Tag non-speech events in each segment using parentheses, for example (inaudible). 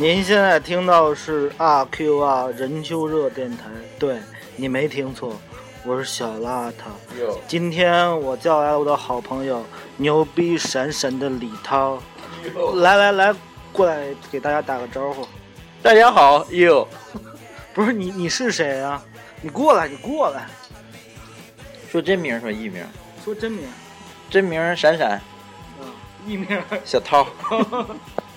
您现在听到是阿 Q 啊任秋热电台，对你没听错，我是小邋遢。今天我叫来了我的好朋友牛逼闪闪的李涛，来来来，过来给大家打个招呼。大家好，哟，(laughs) 不是你你是谁啊？你过来，你过来，说真名说艺名，说真名。真名闪闪，嗯，艺名。小涛。(laughs)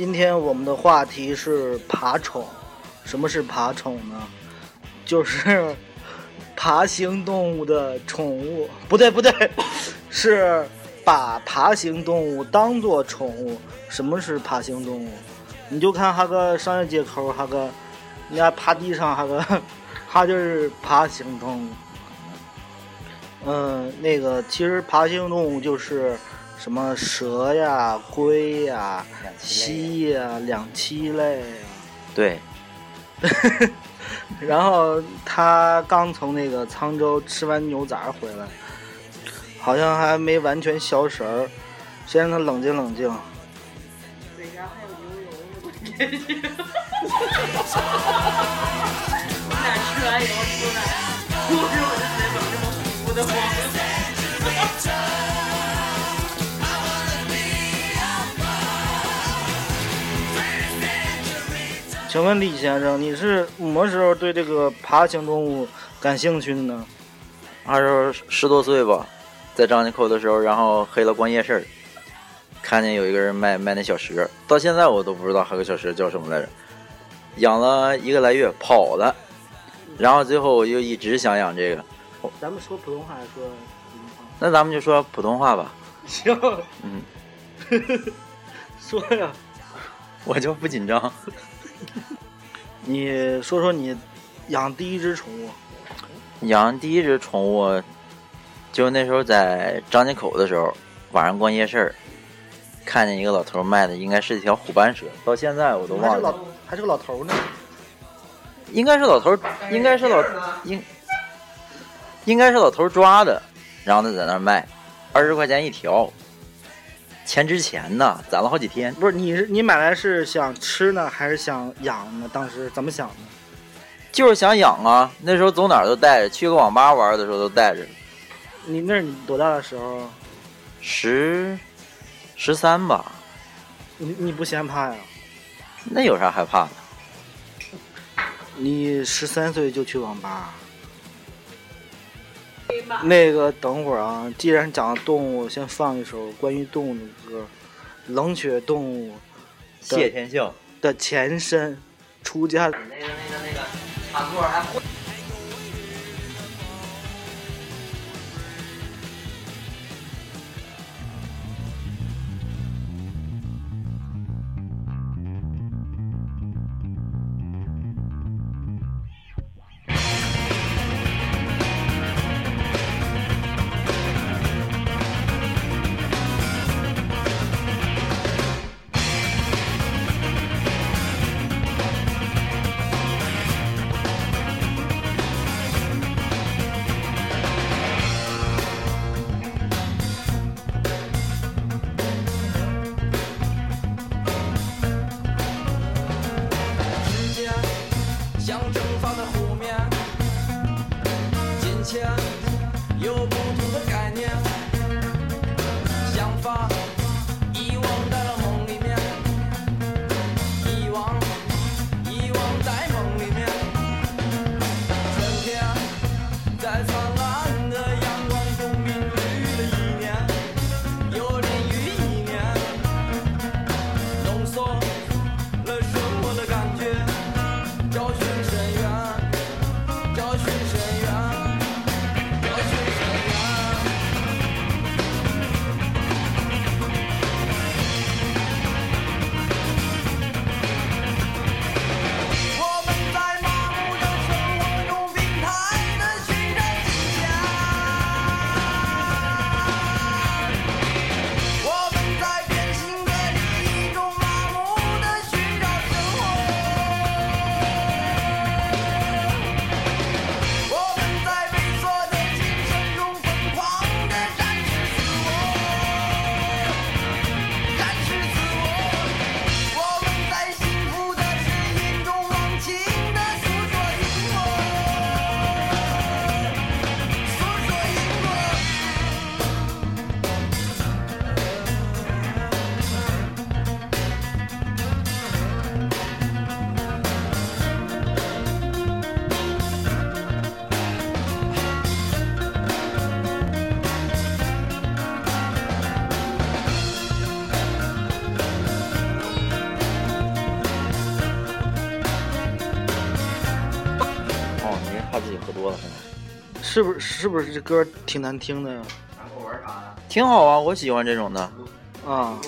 今天我们的话题是爬宠。什么是爬宠呢？就是爬行动物的宠物。不对不对，(laughs) 是把爬行动物当做宠物。什么是爬行动物？你就看那个商业街口，那个人家爬地上，那个他就是爬行动物。嗯，那个其实爬行动物就是什么蛇呀、龟呀、蜥呀、两栖类啊。对，(laughs) 然后他刚从那个沧州吃完牛杂回来，好像还没完全消食儿，先让他冷静冷静。嘴上还有牛油呢，关键是。我俩吃完以后出来，不是我的嘴怎么这么糊的慌？请问李先生，你是什么时候对这个爬行动物感兴趣的呢？那时候十多岁吧，在张家口的时候，然后黑了逛夜市，看见有一个人卖卖那小蛇，到现在我都不知道那个小蛇叫什么来着，养了一个来月跑了，然后最后我就一直想养这个，咱们说普通话还是说普通话？那咱们就说普通话吧，(laughs) 行，嗯，(laughs) 说呀，我就不紧张。(laughs) 你说说你养第一只宠物。养第一只宠物，就那时候在张家口的时候，晚上逛夜市儿，看见一个老头卖的，应该是一条虎斑蛇，到现在我都还是老忘了，还是个老头呢？应该是老头，应该是老应，应该是老头抓的，然后他在那儿卖，二十块钱一条，钱值钱呢，攒了好几天。不是，你是你买来是想吃呢，还是想养呢？当时怎么想的？就是想养啊，那时候走哪儿都带着，去个网吧玩的时候都带着，你那是你多大的时候？十十三吧，你你不嫌怕呀？那有啥害怕的？你十三岁就去网吧？那个等会儿啊，既然讲了动物，先放一首关于动物的歌，《冷血动物谢天笑。的前身》，出家。那个那个那个，插座还方的湖面，金钱有不同的概念，是不是是不是这歌挺难听的呀？挺好啊，我喜欢这种的。啊，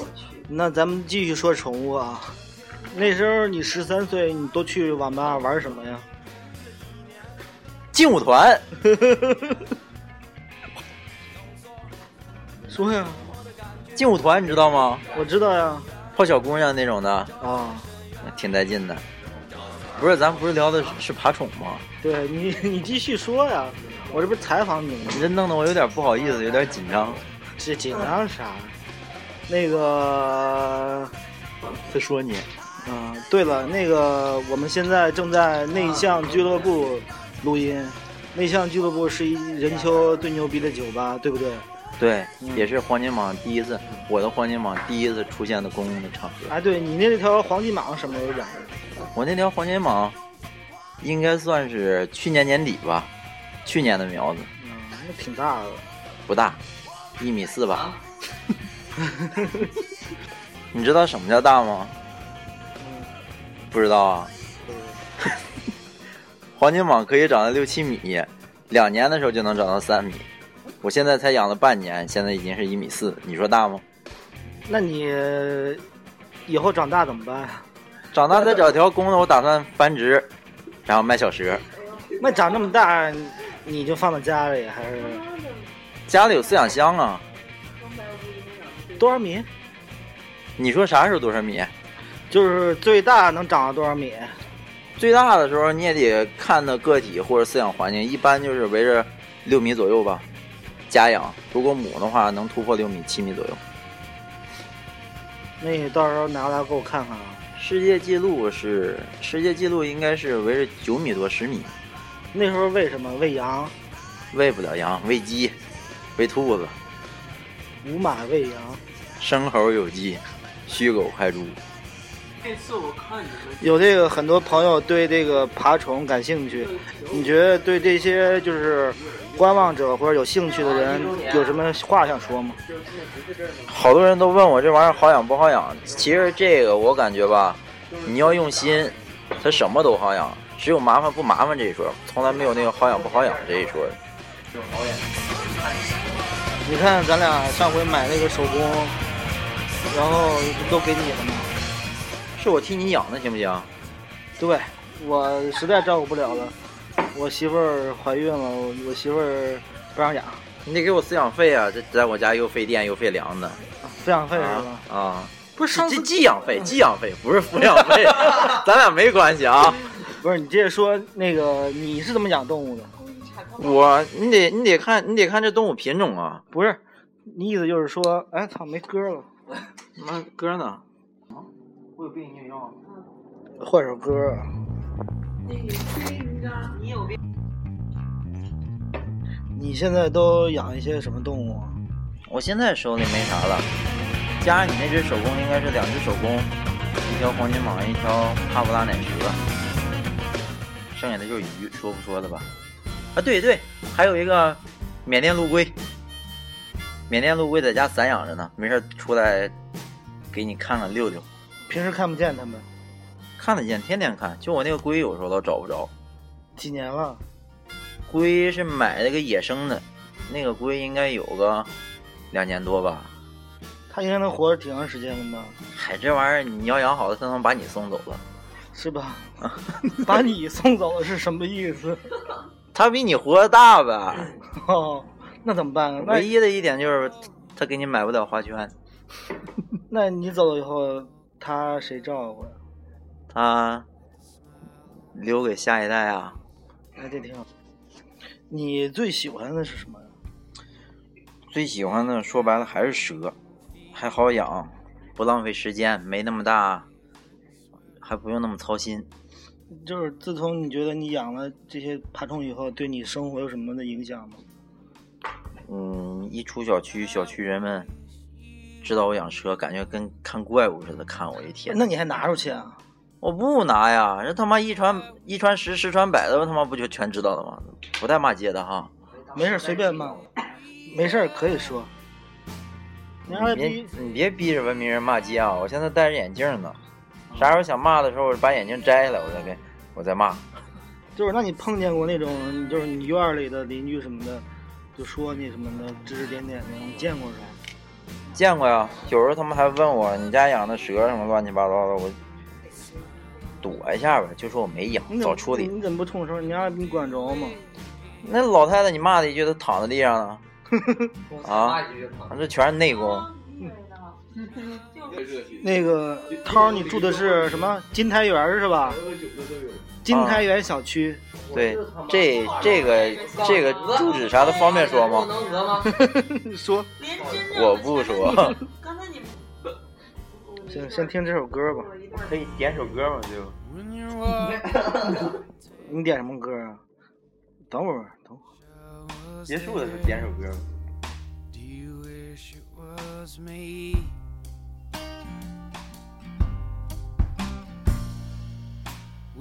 那咱们继续说宠物啊。那时候你十三岁，你都去网吧玩什么呀？劲舞团，(laughs) 说呀，劲舞团你知道吗？我知道呀。泡小姑娘那种的，啊，挺带劲的。不是，咱不是聊的是是爬宠吗？对你，你继续说呀。我这不是采访你吗？你这弄得我有点不好意思，有点紧张。这紧张啥？那个，在说你，啊，对了，那个我们现在正在内向俱乐部录音。内向俱乐部是一任丘最牛逼的酒吧，对不对？对，嗯也是黄金蟒第一次，我的黄金蟒第一次出现的公共的场合。哎，对你那条黄金蟒什么时候养的？我那条黄金蟒，应该算是去年年底吧，去年的苗子，嗯，那挺大的。不大，一米四吧。(laughs) 你知道什么叫大吗？嗯，不知道啊。黄金蟒可以长到六七米，两年的时候就能长到三米。我现在才养了半年，现在已经是一米四，你说大吗？那你以后长大怎么办？长大再找条公的，我打算繁殖，然后卖小蛇。那长这么大，你就放在家里还是家里有饲养箱啊。多少米？你说啥时候多少米？就是最大能长到多少米？最大的时候你也得看的个体或者饲养环境，一般就是围着六米左右吧。家养，如果母的话能突破六米、七米左右。那你到时候拿来给我看看啊。世界纪录是世界纪录应该是围着九米多、十米。那时候喂什么？喂羊，喂不了羊，喂鸡，喂兔子，五马喂羊。生猴有鸡，虚狗害猪。这次我看你们有这个很多朋友对这个爬虫感兴趣，你觉得对这些就是观望者或者有兴趣的人有什么话想说吗？好多人都问我这玩意儿好养不好养，其实这个我感觉吧，你要用心，它什么都好养，只有麻烦不麻烦这一说，从来没有那个好养不好养这一说。就好养你看咱俩上回买那个手工，然后都给你了吗？是我替你养的，行不行？对，我实在照顾不了了，我媳妇儿怀孕了，我我媳妇儿不让养，你得给我饲养费啊！这在我家又费电又费粮的抚养费是吧？啊！不是上次这寄养费，寄养费不是抚养费，(laughs) 咱俩没关系啊。不是你接着说那个你是怎么养动物的？我你得你得看你得看这动物品种啊。不是，你意思就是说，哎操，没歌了，妈歌呢？啊我有病你也要？换首歌啊。你有病？你现在都养一些什么动物啊？我现在手里没啥了，加上你那只手工应该是两只手工，一条黄金蟒，一条帕布拉奶蛇，剩下的就是鱼，说不说的吧？啊，对对，还有一个缅甸陆龟，缅甸陆龟在家散养着呢，没事出来给你看看溜溜，平时看不见它们，看得见，天天看，就我那个龟有时候都找不着，几年了？龟是买了个野生的，那个龟应该有个两年多吧。它应该能活着挺长时间的吧？嗨，这玩意儿你要养好了，它能把你送走了。是吧？(laughs) 把你送走了是什么意思？(laughs) 他比你活得大呗。哦，那怎么办啊？唯一的一点就是，他给你买不了花圈，(laughs) 那你走了以后，他谁照顾呀？他留给下一代啊。那这挺好。你最喜欢的是什么呀？最喜欢的说白了还是蛇，还好养，不浪费时间，没那么大，还不用那么操心。就是自从你觉得你养了这些爬虫以后，对你生活有什么的影响吗？嗯，一出小区，小区人们知道我养蛇，感觉跟看怪物似的看我一天。那你还拿出去啊？我不拿呀，这他妈一传一传十，十传百的，他妈不就全知道了吗？不带骂街的哈。没事，随便骂，没事可以说。你别逼，你别逼着文明人骂街啊！我现在戴着眼镜呢，啥时候想骂的时候，我把眼镜摘下来，我再给我再骂。就是那你碰见过那种，就是你院儿里的邻居什么的，就说你什么的指指点点的，你见过是吧？见过呀，有时候他们还问我你家养的蛇什么乱七八糟的，我躲一下呗，就说我没养早处理。你怎么不冲手？你家你管着吗？那老太太你骂她一句，她躺在地上呢，(laughs) 啊，这全是内功。那个涛儿，你住的是什么金台园是吧？金台园小区。对，这这个这个住址啥的方便说吗？(laughs) 说，我不说，(laughs) 先先听这首歌吧。可以点首歌吗？就 (laughs) 你点什么歌啊？等会儿，等会儿。结束的时候点首歌。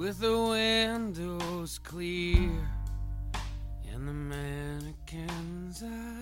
With the windows clear and the mannequin's eyes,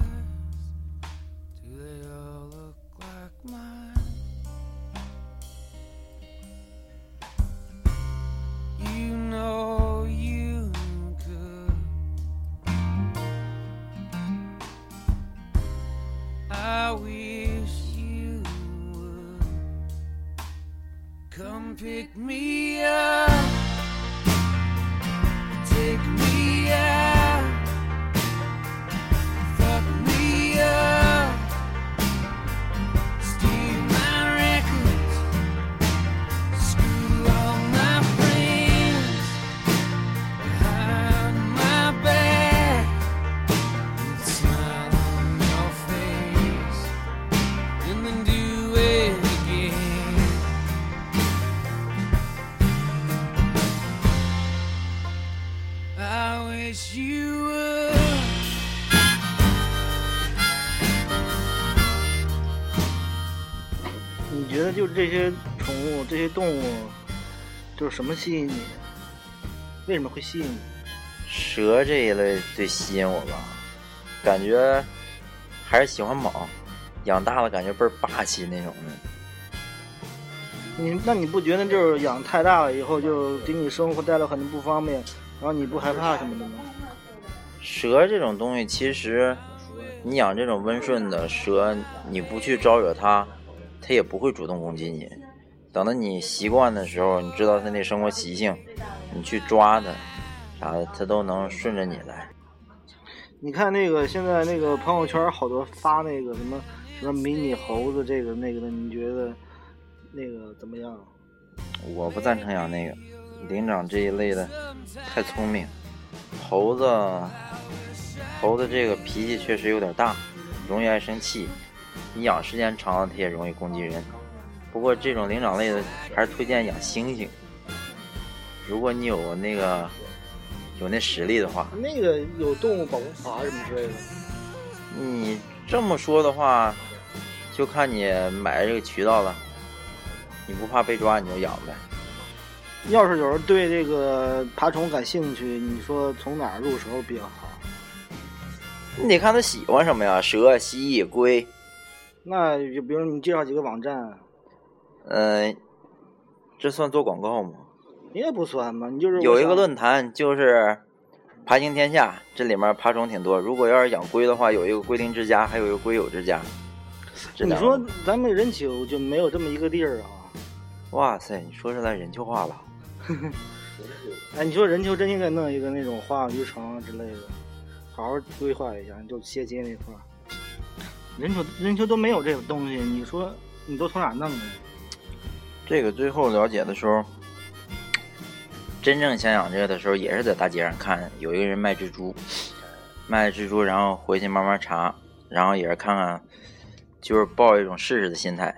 这些宠物、这些动物，就是什么吸引你？为什么会吸引你？蛇这一类最吸引我吧，感觉还是喜欢蟒，养大了感觉倍儿霸气那种的。你那你不觉得就是养太大了以后，就给你生活带来很多不方便，然后你不害怕什么的吗？蛇这种东西，其实你养这种温顺的蛇，你不去招惹它，它也不会主动攻击你。等到你习惯的时候，你知道它那生活习性，你去抓它，啥的，它都能顺着你来。你看那个现在那个朋友圈好多发那个什么什么迷你猴子这个那个的，你觉得那个怎么样？我不赞成养那个灵长这一类的，太聪明。猴子，猴子这个脾气确实有点大，容易爱生气。你养时间长了，它也容易攻击人。不过这种灵长类的，还是推荐养猩猩。如果你有那个有那实力的话，那个有动物保护法什么之类的。你这么说的话，就看你买这个渠道了。你不怕被抓，你就养呗。要是有人对这个爬虫感兴趣，你说从哪儿入手比较好？你得看他喜欢什么呀，蛇、蜥蜴、龟。那就比如你介绍几个网站，呃，这算做广告吗？应该不算吧？你就是有一个论坛就是“爬行天下”，这里面爬虫挺多。如果要是养龟的话，有一个龟灵之家，还有一个龟友之家。你说咱们人丘就没有这么一个地儿啊？哇塞，你说出来人丘化了。(laughs) 哎，你说人丘真应该弄一个那种花鸟鱼城啊之类的，好好规划一下，你就接接那块儿。任丘任丘都没有这个东西，你说你都从哪弄的？这个最后了解的时候，真正想养这个的时候，也是在大街上看有一个人卖蜘蛛，卖蜘蛛，然后回去慢慢查，然后也是看看，就是抱一种试试的心态，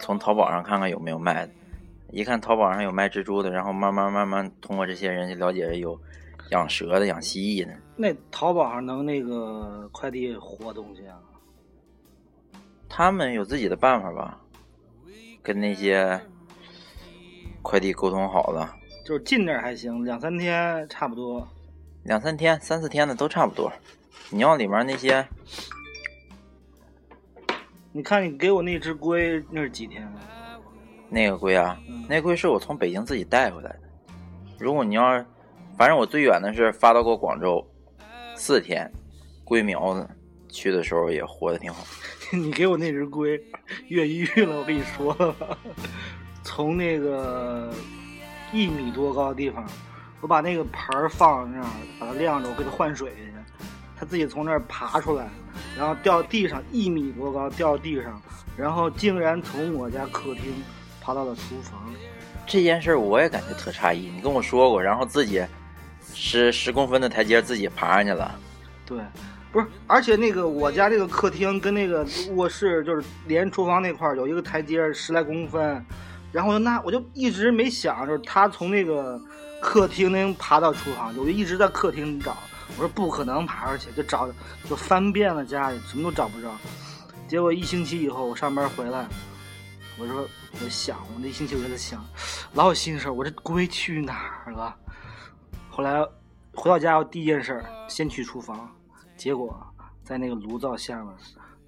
从淘宝上看看有没有卖的。一看淘宝上有卖蜘蛛的，然后慢慢慢慢通过这些人去了解有养蛇的、养蜥蜴的。那淘宝上能那个快递活东西啊？他们有自己的办法吧，跟那些快递沟通好了，就是近点还行，两三天差不多。两三天、三四天的都差不多。你要里面那些，你看你给我那只龟，那是几天啊？那个龟啊，那龟是我从北京自己带回来的。如果你要是反正我最远的是发到过广州，四天，龟苗子去的时候也活得挺好。(laughs) 你给我那只龟越狱了，我跟你说从那个一米多高的地方，我把那个盆儿放那儿，把它晾着，我给它换水去，它自己从那儿爬出来，然后掉地上一米多高，掉地上，然后竟然从我家客厅爬到了厨房。这件事儿我也感觉特诧异，你跟我说过，然后自己十十公分的台阶自己爬上去了。对，不是，而且那个我家这个客厅跟那个卧室就是连厨房那块儿有一个台阶十来公分，然后就那我就一直没想，就是他从那个客厅能爬到厨房，我就一直在客厅找，我说不可能爬上去，就找就翻遍了家里，什么都找不着。结果一星期以后我上班回来，我说我想，我那一星期我就在想，老有心事，我这龟去哪儿了？后来回到家，我第一件事先去厨房，结果在那个炉灶下面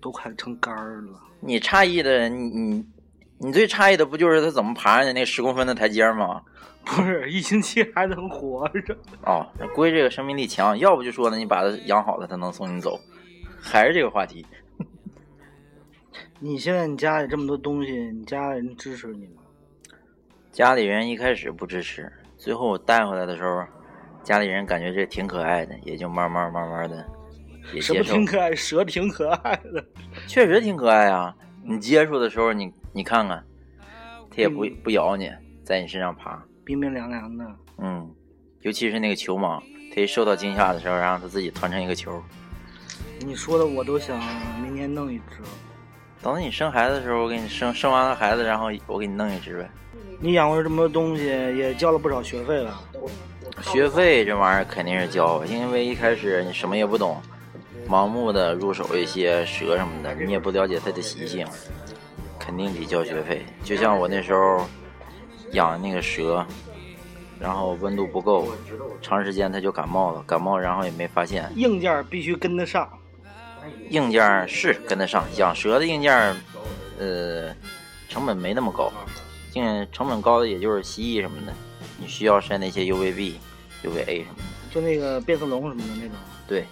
都快成干儿了。你诧异的，你你你最诧异的不就是他怎么爬上去那十公分的台阶吗？(laughs) 不是一星期还能活着？哦，那龟这个生命力强，要不就说呢，你把它养好了，它能送你走。还是这个话题，(laughs) 你现在你家里这么多东西，你家里人支持你吗？家里人一开始不支持，最后我带回来的时候，家里人感觉这挺可爱的，也就慢慢慢慢的也什么接受挺。可爱？蛇挺可爱的。(laughs) 确实挺可爱啊！你接触的时候，你你看看，它也不嗯不咬你，在你身上爬。冰冰凉凉的。嗯，尤其是那个球蟒，它一受到惊吓的时候，然后它自己团成一个球。你说的我都想明年弄一只。等你生孩子的时候，我给你生生完了孩子，然后我给你弄一只呗。你养过这么多东西，也交了不少学费了。学费这玩意儿肯定是交，因为一开始你什么也不懂，盲目的入手一些蛇什么的，你也不了解它的习性，肯定得交学费。就像我那时候养那个蛇，然后温度不够，长时间它就感冒了，感冒然后也没发现。硬件必须跟得上。硬件是跟得上，养蛇的硬件，呃，成本没那么高，净成本高的也就是蜥蜴什么的，你需要筛那些 UVB、UVA 什么的。就那个变色龙什么的那种，对，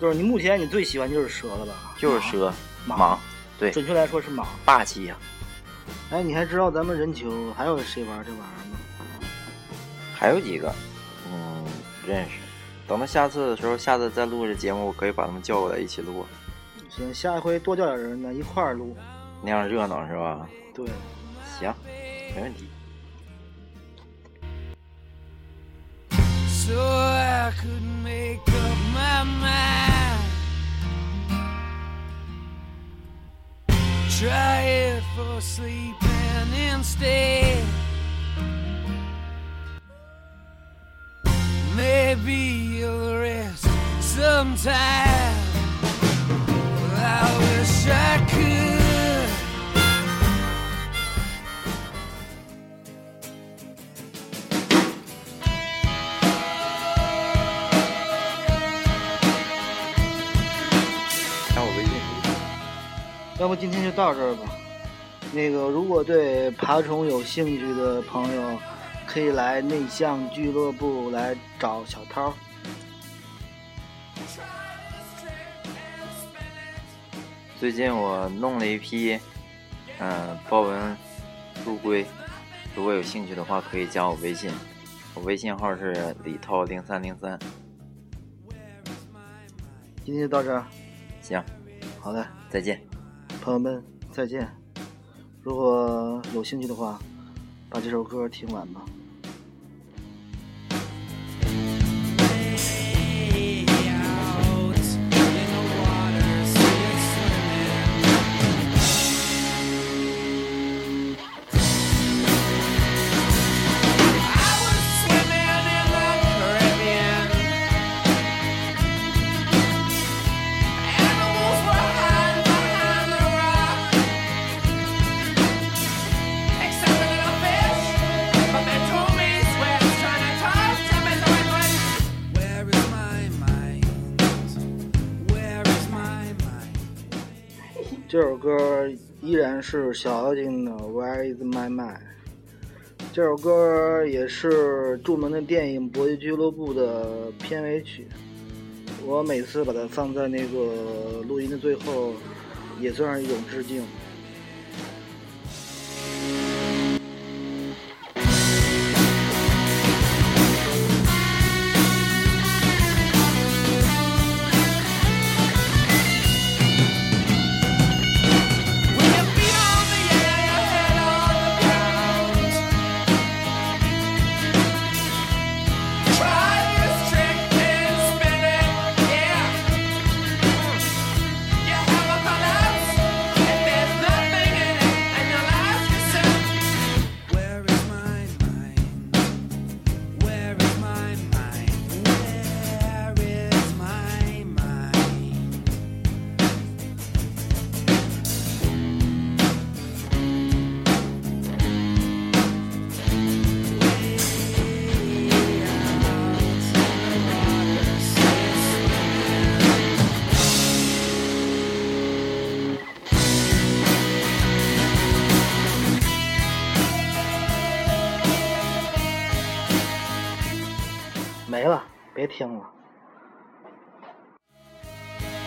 就是你目前你最喜欢就是蛇了吧？就是蛇、蟒蟒，对，准确来说是蟒。霸气呀、哎，你还知道咱们人球还有谁玩这玩意儿吗？还有几个，嗯，不认识。等到下次的时候，下次再录这节目，我可以把他们叫过来一起录，行，下一回多叫点人呢，一块儿录。那样热闹是吧？对，行，没问题。So I couldn't make Try for sleeping instead. Maybe you'll rest sometime. I wish I could. 加我微信。要不今天就到这儿吧。那个，如果对爬虫有兴趣的朋友，可以来内向俱乐部来找小涛。最近我弄了一批，嗯、豹纹陆龟，如果有兴趣的话，可以加我微信，我微信号是李涛零三零三。今天就到这儿，行，好的，再见。朋友们再见。如果有兴趣的话，把这首歌听完吧。这首歌依然是小妖精的《Where Is My Mind》。这首歌也是著名的电影《搏击俱乐部》的片尾曲。我每次把它放在那个录音的最后，也算是一种致敬。